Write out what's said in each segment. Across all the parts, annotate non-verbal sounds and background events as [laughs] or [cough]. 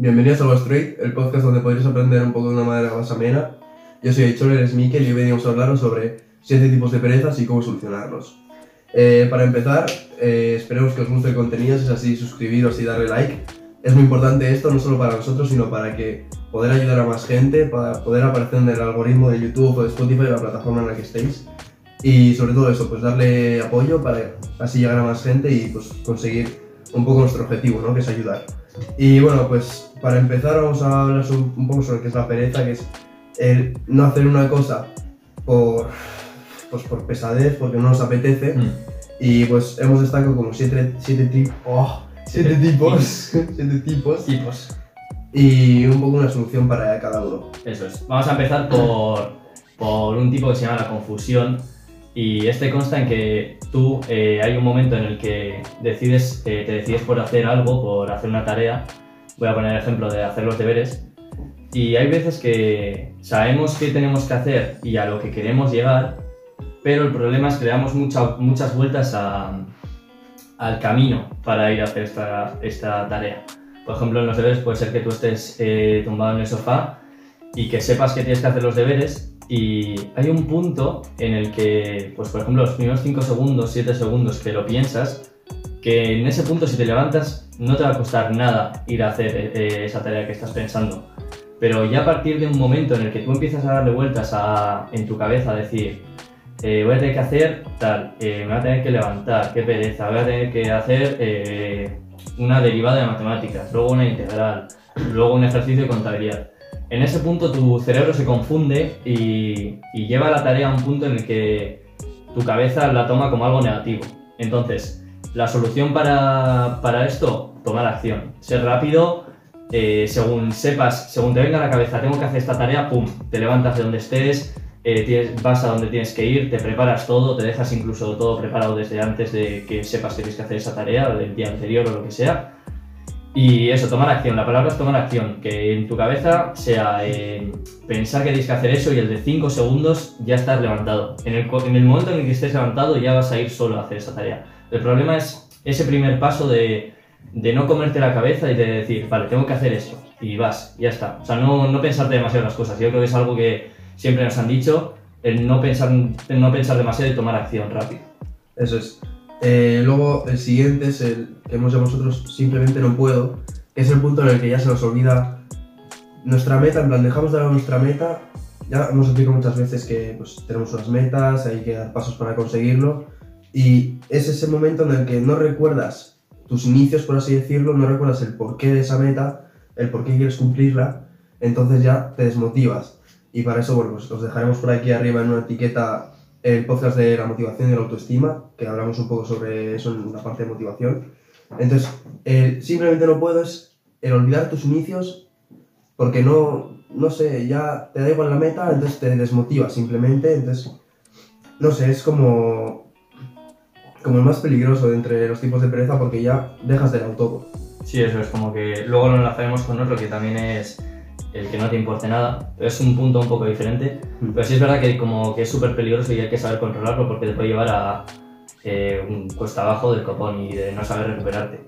Bienvenidos a Go Straight, el podcast donde podréis aprender un poco de una manera más amena. Yo soy Aichol, eres Mikel y hoy venimos a hablaros sobre 7 tipos de perezas y cómo solucionarlos. Eh, para empezar, eh, esperemos que os guste el contenido, si es así, suscribiros y darle like. Es muy importante esto, no solo para nosotros, sino para que poder ayudar a más gente, para poder aparecer en el algoritmo de YouTube o de Spotify, la plataforma en la que estéis. Y sobre todo eso, pues darle apoyo para así llegar a más gente y pues conseguir un poco nuestro objetivo, ¿no? Que es ayudar. Y bueno, pues para empezar vamos a hablar un, poco sobre qué es la pereza, que es el no hacer una cosa por, pues por pesadez, porque no nos apetece. Mm. Y pues hemos destacado como siete, siete, oh, siete Siete tipos, [laughs] siete tipos Tipos. y un poco una solución para cada uno. Eso es. Vamos a empezar por, por un tipo que se llama la confusión. Y este consta en que tú eh, hay un momento en el que decides, eh, te decides por hacer algo, por hacer una tarea. Voy a poner el ejemplo de hacer los deberes. Y hay veces que sabemos qué tenemos que hacer y a lo que queremos llegar, pero el problema es que le damos mucha- muchas vueltas a- al camino para ir a hacer esta, esta tarea. Por ejemplo, en los deberes puede ser que tú estés eh, tumbado en el sofá y que sepas que tienes que hacer los deberes y hay un punto en el que, pues por ejemplo, los primeros 5 segundos, 7 segundos que lo piensas, que en ese punto si te levantas no te va a costar nada ir a hacer eh, esa tarea que estás pensando. Pero ya a partir de un momento en el que tú empiezas a darle vueltas a- en tu cabeza, a decir, eh, voy a tener que hacer tal, eh, me voy a tener que levantar, qué pereza, voy a tener que hacer eh, una derivada de matemáticas, luego una integral, luego un ejercicio de contabilidad. En ese punto tu cerebro se confunde y, y lleva la tarea a un punto en el que tu cabeza la toma como algo negativo. Entonces, la solución para, para esto, tomar acción. Ser rápido, eh, según sepas, según te venga a la cabeza, tengo que hacer esta tarea, pum, te levantas de donde estés, eh, tienes- vas a donde tienes que ir, te preparas todo, te dejas incluso todo preparado desde antes de que sepas que tienes que hacer esa tarea, del día anterior o lo que sea. Y eso, tomar acción. La palabra es tomar acción. Que en tu cabeza sea eh, pensar que tienes que hacer eso y el de 5 segundos ya estás levantado. En el, en el momento en el que estés levantado ya vas a ir solo a hacer esa tarea. El problema es ese primer paso de, de no comerte la cabeza y de decir, vale, tengo que hacer esto. Y vas, ya está. O sea, no, no pensarte demasiado las cosas. Yo creo que es algo que siempre nos han dicho, el no pensar, el no pensar demasiado y tomar acción rápido. Eso es. Eh, luego el siguiente es el que hemos llamado nosotros simplemente no puedo, que es el punto en el que ya se nos olvida nuestra meta, en plan dejamos de lado nuestra meta, ya hemos explicado muchas veces que pues, tenemos unas metas, hay que dar pasos para conseguirlo, y es ese momento en el que no recuerdas tus inicios, por así decirlo, no recuerdas el porqué de esa meta, el por qué quieres cumplirla, entonces ya te desmotivas. Y para eso, bueno, pues os dejaremos por aquí arriba en una etiqueta el podcast de la motivación y la autoestima, que hablamos un poco sobre eso en la parte de motivación. Entonces, simplemente no puedo es el olvidar tus inicios porque no, no sé, ya te da igual la meta, entonces te desmotiva simplemente. Entonces, no sé, es como, como el más peligroso de entre los tipos de pereza porque ya dejas de lado todo. Sí, eso es como que luego lo enlazaremos con otro que también es el que no te importe nada, es un punto un poco diferente. Mm. Pero sí es verdad que como que es súper peligroso y hay que saber controlarlo porque te puede llevar a eh, un cuesta abajo del copón y de no saber recuperarte.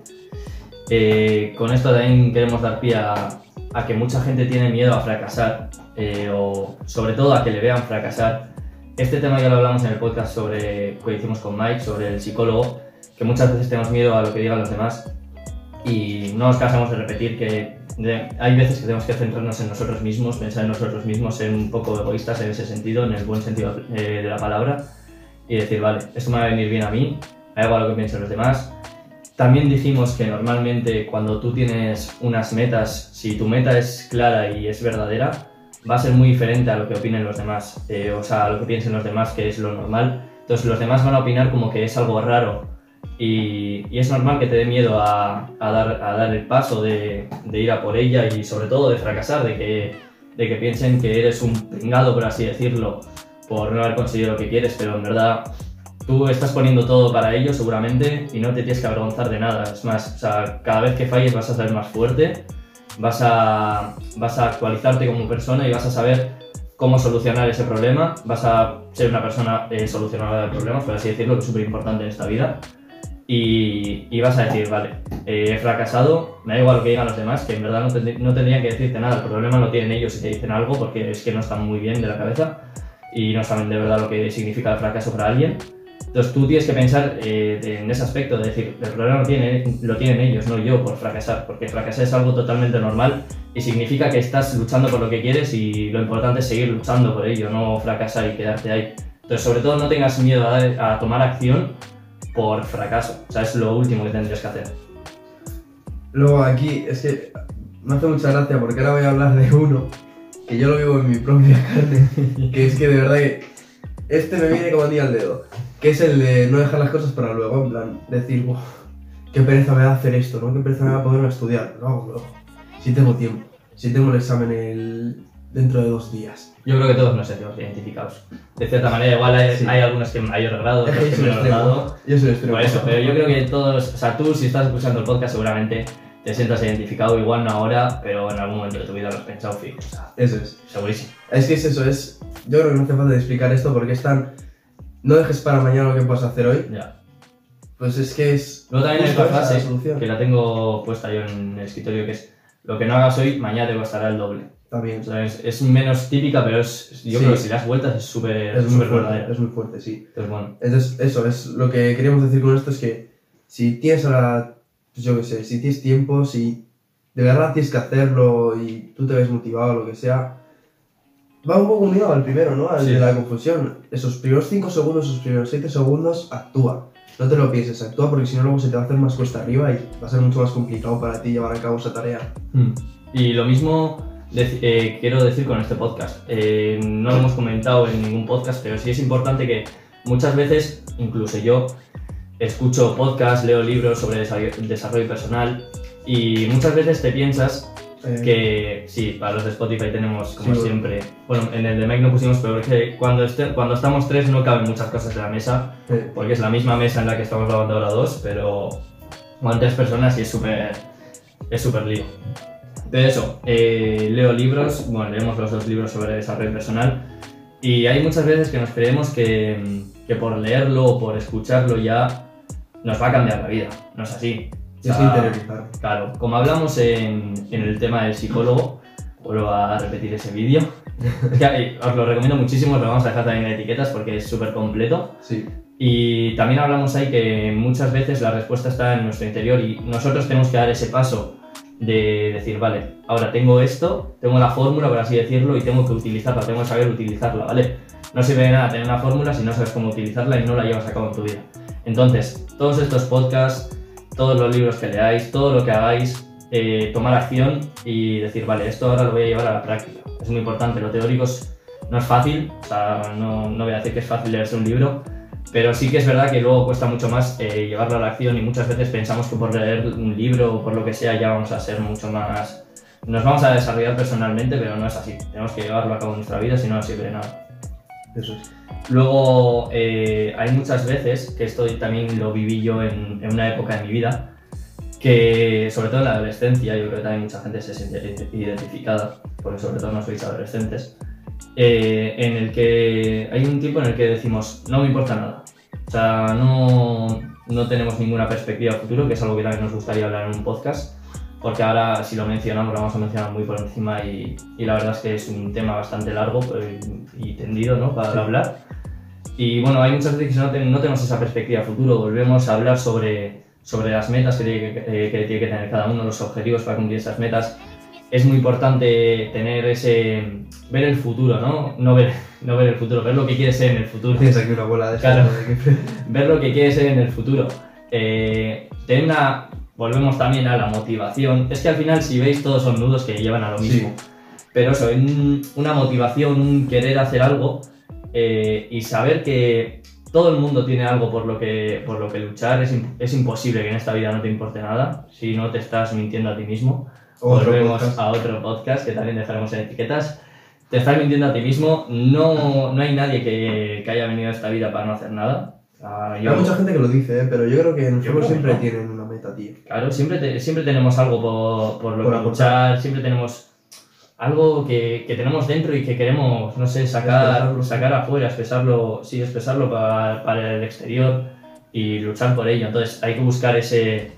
Eh, con esto también queremos dar pie a, a que mucha gente tiene miedo a fracasar eh, o sobre todo a que le vean fracasar. Este tema ya lo hablamos en el podcast sobre, que hicimos con Mike sobre el psicólogo, que muchas veces tenemos miedo a lo que digan los demás y no nos cansamos de repetir que hay veces que tenemos que centrarnos en nosotros mismos, pensar en nosotros mismos, ser un poco egoístas en ese sentido, en el buen sentido eh, de la palabra, y decir, vale, esto me va a venir bien a mí, me da lo que piensen los demás. También dijimos que normalmente cuando tú tienes unas metas, si tu meta es clara y es verdadera, va a ser muy diferente a lo que opinen los demás, eh, o sea, a lo que piensen los demás, que es lo normal. Entonces los demás van a opinar como que es algo raro y, y es normal que te dé miedo a, a dar, a dar el paso de, de ir a por ella y sobre todo de fracasar, de que, de que piensen que eres un pringado, por así decirlo, por no haber conseguido lo que quieres, pero en verdad tú estás poniendo todo para ello seguramente y no te tienes que avergonzar de nada. Es más, o sea, cada vez que falles vas a ser más fuerte, vas a, vas a actualizarte como persona y vas a saber cómo solucionar ese problema, vas a ser una persona eh, solucionadora de problemas, por así decirlo, que es súper importante en esta vida. Y, y vas a decir, vale, eh, he fracasado, me da igual lo que digan los demás, que en verdad no, no tendrían que decirte nada, el problema lo tienen ellos si te dicen algo porque es que no están muy bien de la cabeza y no saben de verdad lo que significa el fracaso para alguien. Entonces tú tienes que pensar eh, en ese aspecto, de decir, el problema lo, tiene, lo tienen ellos, no yo por fracasar, porque fracasar es algo totalmente normal y significa que estás luchando por lo que quieres y lo importante es seguir luchando por ello, no fracasar y quedarte ahí. Entonces sobre todo no tengas miedo a, a tomar acción por fracaso, o sea, es lo último que tendrías que hacer. Luego aquí, es que me hace mucha gracia porque ahora voy a hablar de uno que yo lo vivo en mi propia [laughs] carne, que es que de verdad que este me viene como anillo al dedo, que es el de no dejar las cosas para luego, en plan, decir, "Buah, qué pereza me da hacer esto, ¿no? Qué pereza me ponerme a estudiar, lo hago luego, si tengo tiempo, si tengo el examen el... dentro de dos días. Yo creo que todos nos sentimos identificados. De cierta manera, igual hay, Sí. hay algunos que mayor grado, otros que [laughs] menor grado. yo soy extremo. Por eso, pero yo creo que todos, o sea, tú si estás escuchando el podcast seguramente te sientas identificado, igual no ahora, pero en algún momento de tu vida lo has pensado fijo, o sea, Eso es. segurísimo. Es que es eso, es... Yo creo que no hace falta explicar esto porque es tan... No dejes para mañana lo que puedas hacer hoy, Ya. pues es que es... Luego también hay otra frase que la tengo puesta yo en el escritorio que es lo que no hagas hoy, mañana te costará el doble. También. O sea, es, es menos típica, pero es, yo Sí. creo que si das vueltas es súper Es fuerte, verdadera. es muy fuerte, sí. Entonces, bueno, Entonces, eso es lo que queríamos decir con esto: es que si tienes ahora, pues yo qué sé, si tienes tiempo, si de verdad tienes que hacerlo y tú te ves motivado o lo que sea, va un poco unido al primero, ¿no? Al Sí. de la confusión. Esos primeros 5 segundos, esos primeros 7 segundos, actúa. No te lo pienses, actúa porque si no, luego se te va a hacer más cuesta arriba y va a ser mucho más complicado para ti llevar a cabo esa tarea. Y lo mismo deci- eh, quiero decir con este podcast. Eh, no lo hemos comentado en ningún podcast, pero sí es importante que muchas veces, incluso yo, escucho podcasts, leo libros sobre desa- desarrollo personal y muchas veces te piensas Eh, que sí, para los de Spotify tenemos como Sí, siempre. Bueno, en el de Mike no pusimos, pero porque cuando, este- cuando estamos tres no caben muchas cosas en la mesa, eh, porque es la misma mesa en la que estamos grabando ahora dos, pero van tres personas y es súper es súper lío. De eso, eh, leo libros, bueno, leemos los dos libros sobre desarrollo personal y hay muchas veces que nos creemos que, que por leerlo o por escucharlo ya nos va a cambiar la vida. No es así. O es sea, interiorizar. Claro, como hablamos en, en el tema del psicólogo, vuelvo a repetir ese vídeo. [laughs] Es os lo recomiendo muchísimo, os lo vamos a dejar también en etiquetas porque es súper completo. Sí, Y también hablamos ahí que muchas veces la respuesta está en nuestro interior y nosotros tenemos que dar ese paso de decir, vale, ahora tengo esto, tengo la fórmula, por así decirlo, y tengo que utilizarla, tengo que saber utilizarla, ¿vale? No sirve de nada tener una fórmula si no sabes cómo utilizarla y no la llevas a cabo en tu vida. Entonces, todos estos podcasts, todos los libros que leáis, todo lo que hagáis, eh, tomar acción y decir, vale, esto ahora lo voy a llevar a la práctica. Es muy importante, lo teórico es- no es fácil, o sea, no, no voy a decir que es fácil leerse un libro, pero sí que es verdad que luego cuesta mucho más eh, llevarlo a la acción y muchas veces pensamos que por leer un libro o por lo que sea ya vamos a ser mucho más... Nos vamos a desarrollar personalmente, pero no es así. Tenemos que llevarlo a cabo en nuestra vida, si no, no sirve de nada. eso es. Luego, eh, hay muchas veces, que esto también lo viví yo en, en una época de mi vida, que sobre todo en la adolescencia, yo creo que también mucha gente se siente identificada, porque sobre todo no sois adolescentes, eh, en el que hay un tiempo en el que decimos, no me importa nada. O sea, no, no tenemos ninguna perspectiva de futuro, que es algo que también nos gustaría hablar en un podcast, porque ahora si lo mencionamos lo vamos a mencionar muy por encima y, y la verdad es que es un tema bastante largo eh, y tendido ¿no? para Sí. hablar. Y bueno, hay muchas veces que no, ten- no tenemos esa perspectiva de futuro, volvemos a hablar sobre, sobre las metas que tiene que, eh, que tiene que tener cada uno, los objetivos para cumplir esas metas. Es muy importante tener ese, ver el futuro, ¿no? No ver, [laughs] no ver el futuro, ver lo que quieres ser en el futuro Tienes aquí una bola de Claro. [laughs] ver lo que quieres ser en el futuro. Eh, tener una. Volvemos también a la motivación. Es que al final, si veis, todos son nudos que llevan a lo Sí. mismo. Pero eso, un- una motivación, un querer hacer algo eh, y saber que todo el mundo tiene algo por lo que, por lo que luchar. Es, es imposible que en esta vida no te importe nada si no te estás mintiendo a ti mismo. Otro Volvemos podcast. a otro podcast que también dejaremos en etiquetas. Te estás mintiendo a ti mismo. No, no hay nadie que, que haya venido a esta vida para no hacer nada. Ah, yo- Hay mucha gente que lo dice, ¿eh? pero yo creo que en el que siempre no. tienen una meta, tío. Claro, siempre, te- siempre tenemos algo por, por lo Por que luchar, siempre tenemos algo que, que tenemos dentro y que queremos, no sé, sacar, sacar afuera, expresarlo, sí, expresarlo para, para el exterior. y luchar por ello. Entonces hay que buscar ese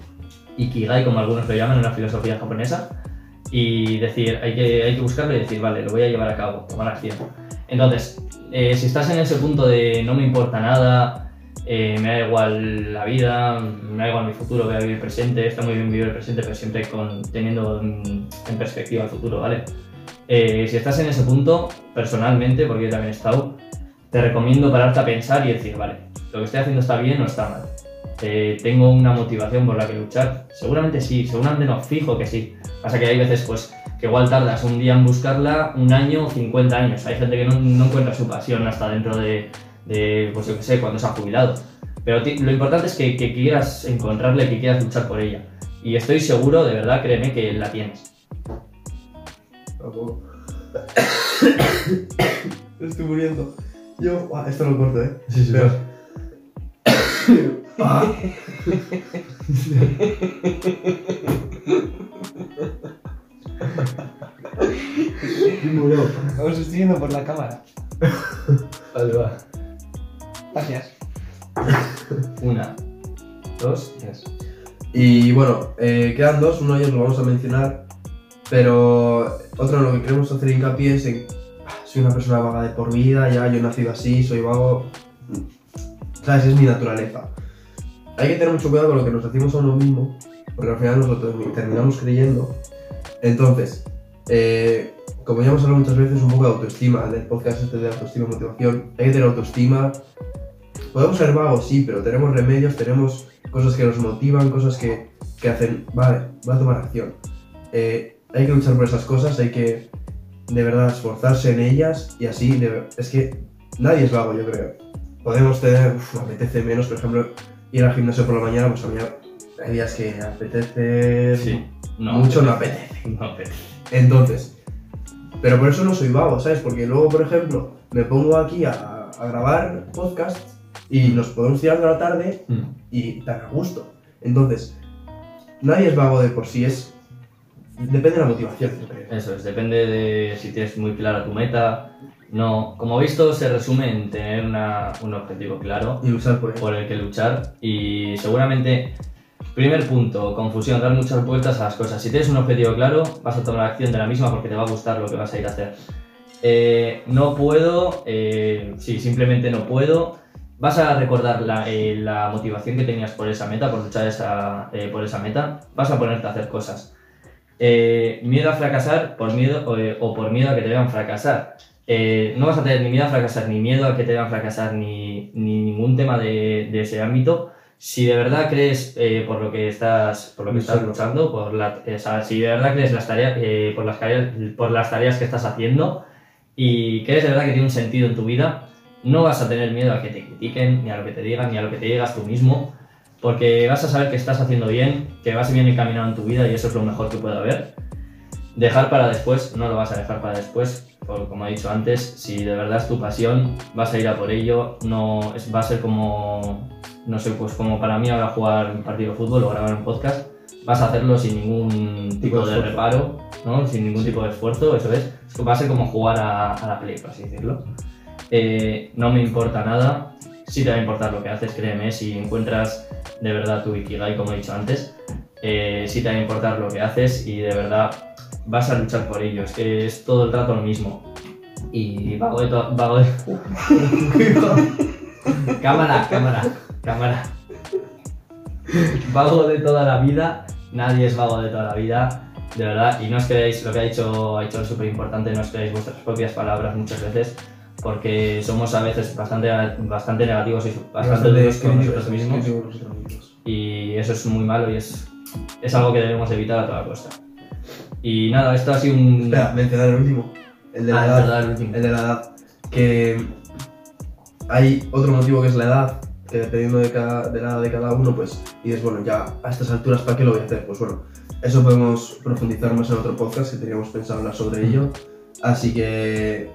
ikigai, como algunos lo llaman en la filosofía japonesa, y decir, hay que, hay que buscarlo y decir, vale, lo voy a llevar a cabo, tomar acción. Entonces, eh, si estás en ese punto de no me importa nada, eh, me da igual la vida, me da igual mi futuro, voy a vivir presente, está muy bien vivir el presente, pero siempre con, teniendo en, en perspectiva el futuro, ¿vale? Eh, si estás en ese punto, personalmente, porque yo también he estado, te recomiendo pararte a pensar y decir, vale, lo que estoy haciendo está bien o está mal. Eh, tengo una motivación por la que luchar. Seguramente sí, seguramente no, fijo que sí. Pasa que hay veces pues que igual tardas un día en buscarla, un año, 50 años. Hay gente que no, no encuentra su pasión hasta dentro de, de, pues yo qué sé, cuando se ha jubilado. Pero lo importante es que, que quieras encontrarla y que quieras luchar por ella. Y estoy seguro, de verdad, créeme que la tienes. Tampoco. [coughs] Estoy muriendo. Yo. Esto lo corto, eh. Sí, sí, Pero- [coughs] Ah. Os estoy viendo por la cámara. Vale, va. Gracias. Una, dos, tres. Y bueno, eh, quedan dos, uno de ellos lo vamos a mencionar, pero otro lo que queremos hacer hincapié es en, ah, soy una persona vaga de por vida, ya yo he nacido así, soy vago, sabes, es mi naturaleza. Hay que tener mucho cuidado con lo que nos decimos a uno mismo, porque al final nos lo termi- terminamos creyendo. Entonces, eh, como ya hemos hablado muchas veces, un poco de autoestima, del podcast este de autoestima y motivación, hay que tener autoestima. Podemos ser vagos, sí, pero tenemos remedios, tenemos cosas que nos motivan, cosas que, que hacen, vale, voy a tomar acción. Eh, hay que luchar por esas cosas, hay que de verdad esforzarse en ellas y así, de es que nadie es vago, yo creo. Podemos tener, uf, apetece menos, por ejemplo, ir al gimnasio por la mañana, pues a mí hay días que apetece Sí. No, mucho, no apetece. No apetece. Entonces, pero por eso no soy vago, ¿sabes? Porque luego, por ejemplo, me pongo aquí a, a grabar podcast y nos podemos tirar de la tarde Mm. y tan a gusto. Entonces, nadie es vago de por sí, es. Depende de la motivación. Eso es, depende de si tienes muy clara tu meta. No, como he visto, se resume en tener una- un objetivo claro Y por el que luchar y seguramente, primer punto, confusión, dar muchas vueltas a las cosas. Si tienes un objetivo claro, vas a tomar acción de la misma porque te va a gustar lo que vas a ir a hacer. Eh, no puedo, eh, sí, simplemente no puedo. Vas a recordar la, eh, la motivación que tenías por esa meta, por luchar esa, eh, por esa meta. Vas a ponerte a hacer cosas. Miedo a fracasar por miedo o, o por miedo a que te vean fracasar. Eh, no vas a tener ni miedo a fracasar, ni miedo a que te vean fracasar, ni, ni ningún tema de, de ese ámbito. Si de verdad crees eh, por lo que estás, por lo que estás luchando, por la, o sea, si de verdad crees las tareas, eh, por, las tareas, por las tareas que estás haciendo y crees de verdad que tiene un sentido en tu vida, no vas a tener miedo a que te critiquen, ni a lo que te digan, ni a lo que te digas tú mismo, porque vas a saber que estás haciendo bien, que vas bien encaminado en tu vida y eso es lo mejor que puede haber. Dejar para después, no lo vas a dejar para después, porque como he dicho antes, si de verdad es tu pasión, vas a ir a por ello, no es, va a ser como, no sé, pues como para mí ahora jugar un partido de fútbol o grabar un podcast, vas a hacerlo sin ningún tipo de esfuerzo. reparo, ¿no? sin ningún tipo de esfuerzo, eso es, va a ser como jugar a, a la play, por así decirlo. Eh, no me importa nada, sí te va a importar lo que haces, créeme, si encuentras de verdad tu Ikigai, como he dicho antes, eh, sí te va a importar lo que haces y de verdad vas a luchar por ello, es que es todo el rato lo mismo. Y vago de todo, vago de... [laughs] cámara, cámara, cámara. Vago de toda la vida, nadie es vago de toda la vida, de verdad, y no os creáis, lo que ha dicho, ha dicho es súper importante, no os creáis vuestras propias palabras muchas veces, porque somos a veces bastante, bastante negativos y bastante duros con nosotros mismos. críticos con nosotros mismos. y eso es muy malo y es, es algo que debemos evitar a toda costa. Y nada, esto ha sido un... Espera, mencionar el último. El de la Ah, edad. verdad, el último. El de la edad. Que hay otro motivo que es la edad, que dependiendo de, cada, de la edad de cada uno, pues dices, bueno, ya a estas alturas, ¿para qué lo voy a hacer? Pues bueno, eso podemos profundizar más en otro podcast que teníamos pensado hablar sobre ello. Así que,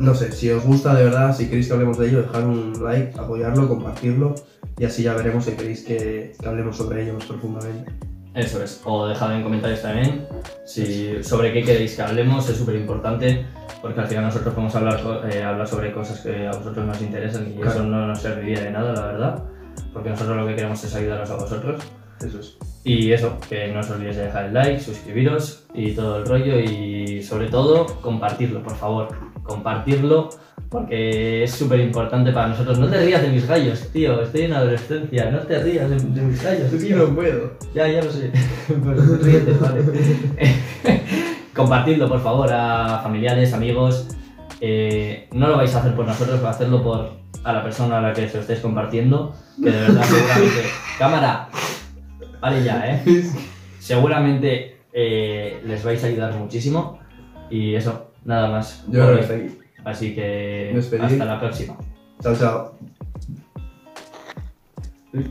no sé, si os gusta de verdad, si queréis que hablemos de ello, dejar un like, apoyarlo, compartirlo y así ya veremos si queréis que, que hablemos sobre ello más profundamente. Eso es. O dejad en comentarios también si, sobre qué queréis que hablemos, es súper importante porque al final nosotros podemos hablar, eh, hablar sobre cosas que a vosotros nos interesan y Claro. eso no nos serviría de nada, la verdad. porque nosotros lo que queremos es ayudaros a vosotros. Eso es. Y eso, que no os olvidéis de dejar el like, suscribiros y todo el rollo y sobre todo compartirlo, por favor. Compartirlo porque es súper importante para nosotros. No te rías de mis gallos, tío, estoy en adolescencia, no te rías de, de mis gallos, tío. no puedo. Ya, ya lo sé. [laughs] Pues ríete, vale. [laughs] Compartidlo, por favor, a familiares, amigos. Eh, no lo vais a hacer por nosotros, va a hacerlo por a la persona a la que se lo estéis compartiendo. Que de verdad, seguramente. [laughs] Cámara, vale ya, ¿eh? Seguramente eh, les vais a ayudar muchísimo. Y eso, nada más. Yo creo que está aquí. Así que hasta la próxima. Chao, chao.